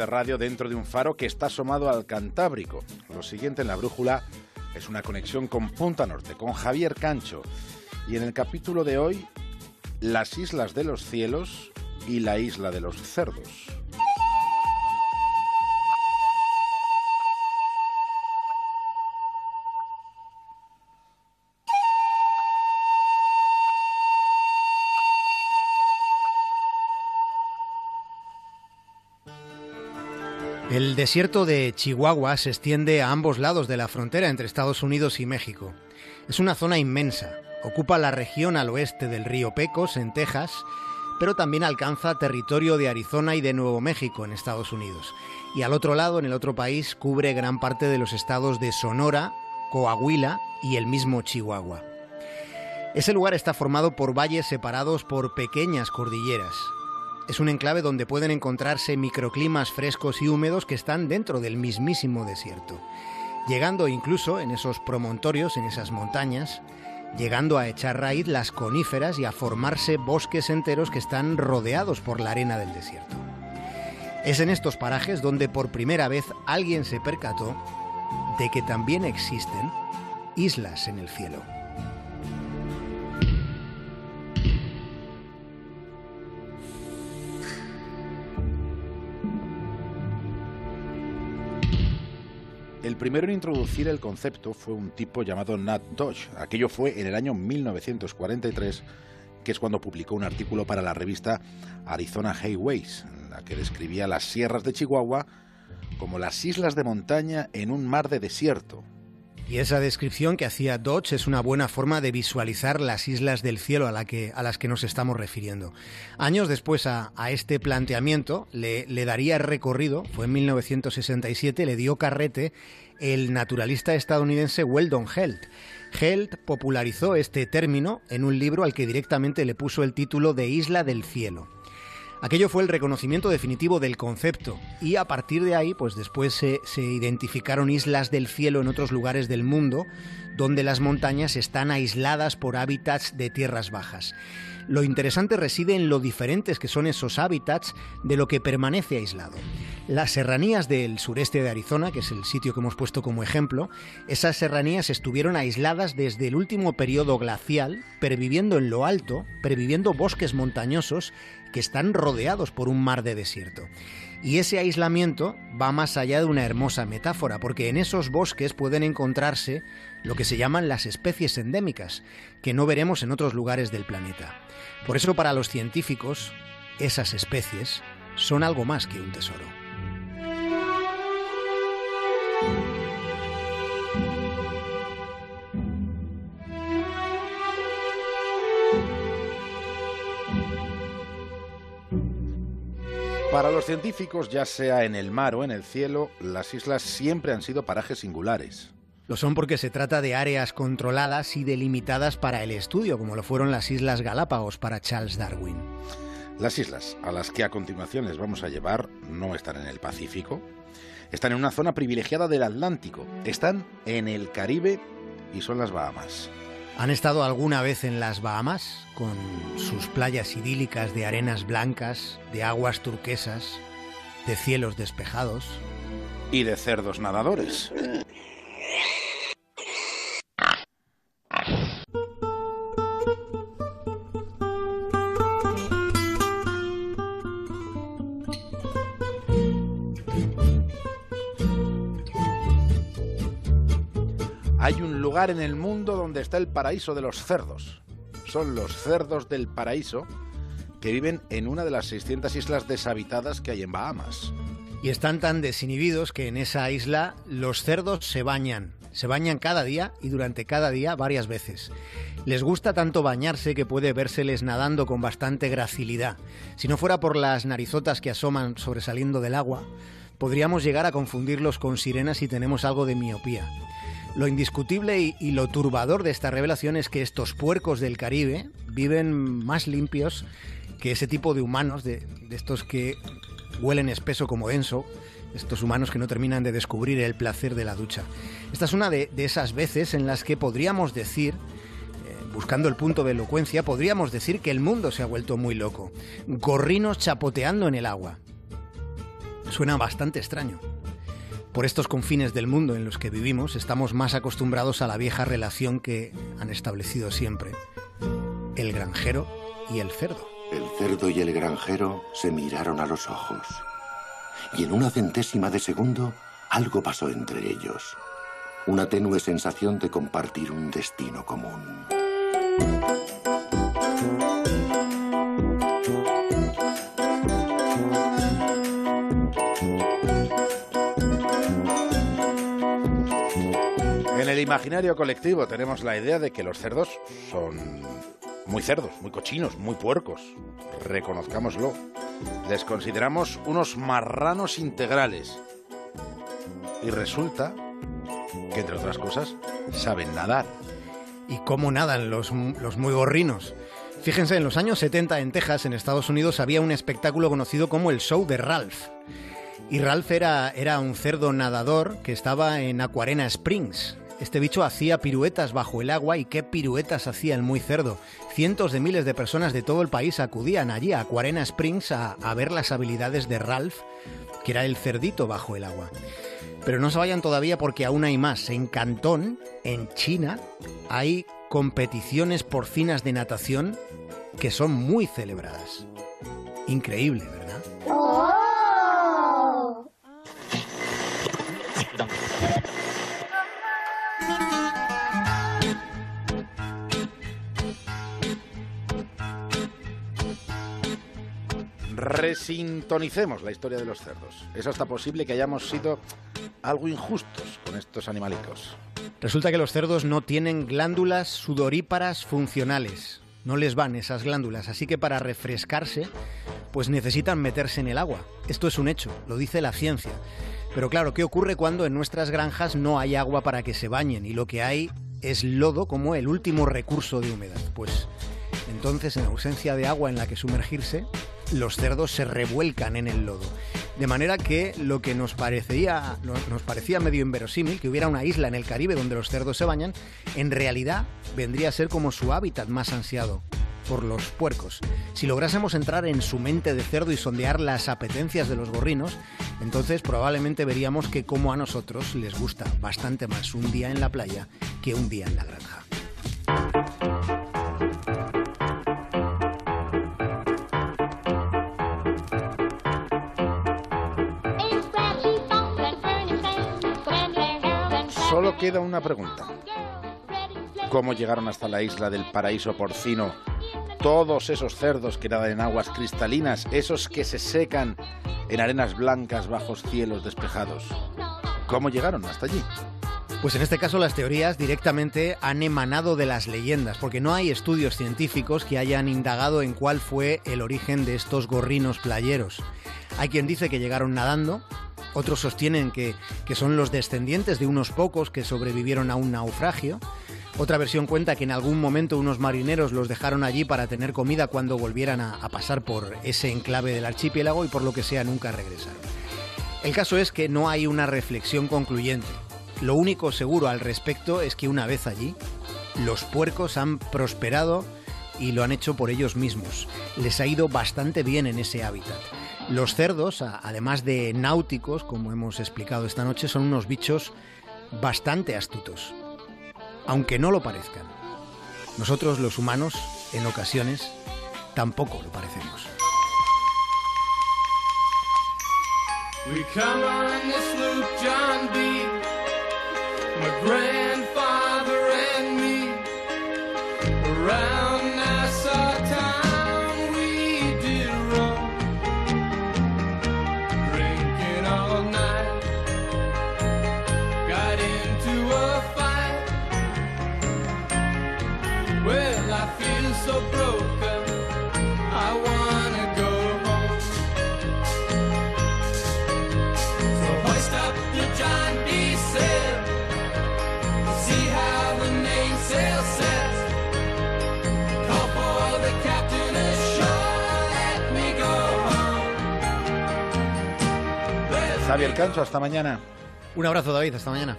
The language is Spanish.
de radio dentro de un faro que está asomado al Cantábrico. Lo siguiente en la brújula es una conexión con Punta Norte, con Javier Cancho. Y en el capítulo de hoy, las islas de los cielos y la isla de los cerdos. El desierto de Chihuahua se extiende a ambos lados de la frontera entre Estados Unidos y México. Es una zona inmensa. Ocupa la región al oeste del río Pecos, en Texas, pero también alcanza territorio de Arizona y de Nuevo México, en Estados Unidos. Y al otro lado, en el otro país, cubre gran parte de los estados de Sonora, Coahuila y el mismo Chihuahua. Ese lugar está formado por valles separados por pequeñas cordilleras, es un enclave donde pueden encontrarse microclimas frescos y húmedos que están dentro del mismísimo desierto, llegando incluso en esos promontorios, en esas montañas, llegando a echar raíz las coníferas y a formarse bosques enteros que están rodeados por la arena del desierto. Es en estos parajes donde por primera vez alguien se percató de que también existen islas en el cielo. El primero en introducir el concepto fue un tipo llamado Nat Dodge. Aquello fue en el año 1943, que es cuando publicó un artículo para la revista Arizona Highways, en la que describía las sierras de Chihuahua como las islas de montaña en un mar de desierto. Y esa descripción que hacía Dodge es una buena forma de visualizar las islas del cielo a, las que nos estamos refiriendo. Años después a, este planteamiento le, le, daría recorrido, fue en 1967, le dio carrete el naturalista estadounidense Weldon Helt. Helt popularizó este término en un libro al que directamente le puso el título de Isla del Cielo. Aquello fue el reconocimiento definitivo del concepto y a partir de ahí, pues después se, se, identificaron islas del cielo en otros lugares del mundo donde las montañas están aisladas por hábitats de tierras bajas. Lo interesante reside en lo diferentes que son esos hábitats de lo que permanece aislado. Las serranías del sureste de Arizona, que es el sitio que hemos puesto como ejemplo, esas serranías estuvieron aisladas desde el último periodo glacial, perviviendo en lo alto, perviviendo bosques montañosos que están rodeados por un mar de desierto. Y ese aislamiento va más allá de una hermosa metáfora, porque en esos bosques pueden encontrarse lo que se llaman las especies endémicas, que no veremos en otros lugares del planeta. Por eso para los científicos, esas especies son algo más que un tesoro. Para los científicos, ya sea en el mar o en el cielo, las islas siempre han sido parajes singulares. Lo son porque se trata de áreas controladas y delimitadas para el estudio, como lo fueron las Islas Galápagos para Charles Darwin. Las islas a las que a continuación les vamos a llevar no están en el Pacífico, están en una zona privilegiada del Atlántico, están en el Caribe y son las Bahamas. ¿Han estado alguna vez en las Bahamas, con sus playas idílicas de arenas blancas, de aguas turquesas, de cielos despejados? Y de cerdos nadadores. Hay un lugar en el mundo donde está el paraíso de los cerdos. Son los cerdos del paraíso que viven en una de las 600 islas deshabitadas que hay en Bahamas. Y están tan desinhibidos que en esa isla los cerdos se bañan. Se bañan cada día y durante cada día varias veces. Les gusta tanto bañarse que puede vérseles nadando con bastante gracilidad. Si no fuera por las narizotas que asoman sobresaliendo del agua, podríamos llegar a confundirlos con sirenas si tenemos algo de miopía. Lo indiscutible y, lo turbador de esta revelación es que estos puercos del Caribe viven más limpios que ese tipo de humanos, de, estos que huelen espeso como denso, estos humanos que no terminan de descubrir el placer de la ducha. Esta es una de, esas veces en las que podríamos decir, eh, buscando el punto de elocuencia, podríamos decir que el mundo se ha vuelto muy loco. Gorrinos chapoteando en el agua. Suena bastante extraño. Por estos confines del mundo en los que vivimos estamos más acostumbrados a la vieja relación que han establecido siempre. El granjero y el cerdo. El cerdo y el granjero se miraron a los ojos. Y en una centésima de segundo algo pasó entre ellos. Una tenue sensación de compartir un destino común. El imaginario colectivo tenemos la idea de que los cerdos son muy cerdos, muy cochinos, muy puercos. Reconozcámoslo. Les consideramos unos marranos integrales. Y resulta que, entre otras cosas, saben nadar. ¿Y cómo nadan los, los muy gorrinos? Fíjense, en los años 70 en Texas, en Estados Unidos, había un espectáculo conocido como el show de Ralph. Y Ralph era, era un cerdo nadador que estaba en Aquarena Springs. Este bicho hacía piruetas bajo el agua y qué piruetas hacía el muy cerdo. Cientos de miles de personas de todo el país acudían allí a Aquarena Springs a, a ver las habilidades de Ralph, que era el cerdito bajo el agua. Pero no se vayan todavía porque aún hay más. En Cantón, en China, hay competiciones porcinas de natación que son muy celebradas. Increíble, ¿verdad? Resintonicemos la historia de los cerdos. Es hasta posible que hayamos sido algo injustos con estos animalicos. Resulta que los cerdos no tienen glándulas sudoríparas funcionales. No les van esas glándulas, así que para refrescarse, pues necesitan meterse en el agua. Esto es un hecho, lo dice la ciencia. Pero claro, ¿qué ocurre cuando en nuestras granjas no hay agua para que se bañen y lo que hay es lodo como el último recurso de humedad? Pues entonces, en ausencia de agua en la que sumergirse, los cerdos se revuelcan en el lodo. De manera que lo que nos parecía, nos parecía medio inverosímil, que hubiera una isla en el Caribe donde los cerdos se bañan, en realidad vendría a ser como su hábitat más ansiado por los puercos. Si lográsemos entrar en su mente de cerdo y sondear las apetencias de los gorrinos, entonces probablemente veríamos que como a nosotros les gusta bastante más un día en la playa que un día en la granja. Solo queda una pregunta. ¿Cómo llegaron hasta la isla del paraíso porcino todos esos cerdos que nadan en aguas cristalinas, esos que se secan en arenas blancas bajo cielos despejados? ¿Cómo llegaron hasta allí? Pues en este caso las teorías directamente han emanado de las leyendas, porque no hay estudios científicos que hayan indagado en cuál fue el origen de estos gorrinos playeros. Hay quien dice que llegaron nadando, otros sostienen que, que, son los descendientes de unos pocos que sobrevivieron a un naufragio. Otra versión cuenta que en algún momento unos marineros los dejaron allí para tener comida cuando volvieran a, a pasar por ese enclave del archipiélago y por lo que sea nunca regresaron. El caso es que no hay una reflexión concluyente. Lo único seguro al respecto es que una vez allí, los puercos han prosperado y lo han hecho por ellos mismos. Les ha ido bastante bien en ese hábitat. Los cerdos, además de náuticos, como hemos explicado esta noche, son unos bichos bastante astutos, aunque no lo parezcan. Nosotros los humanos, en ocasiones, tampoco lo parecemos. Javier Canso, hasta mañana. Un abrazo, David. Hasta mañana.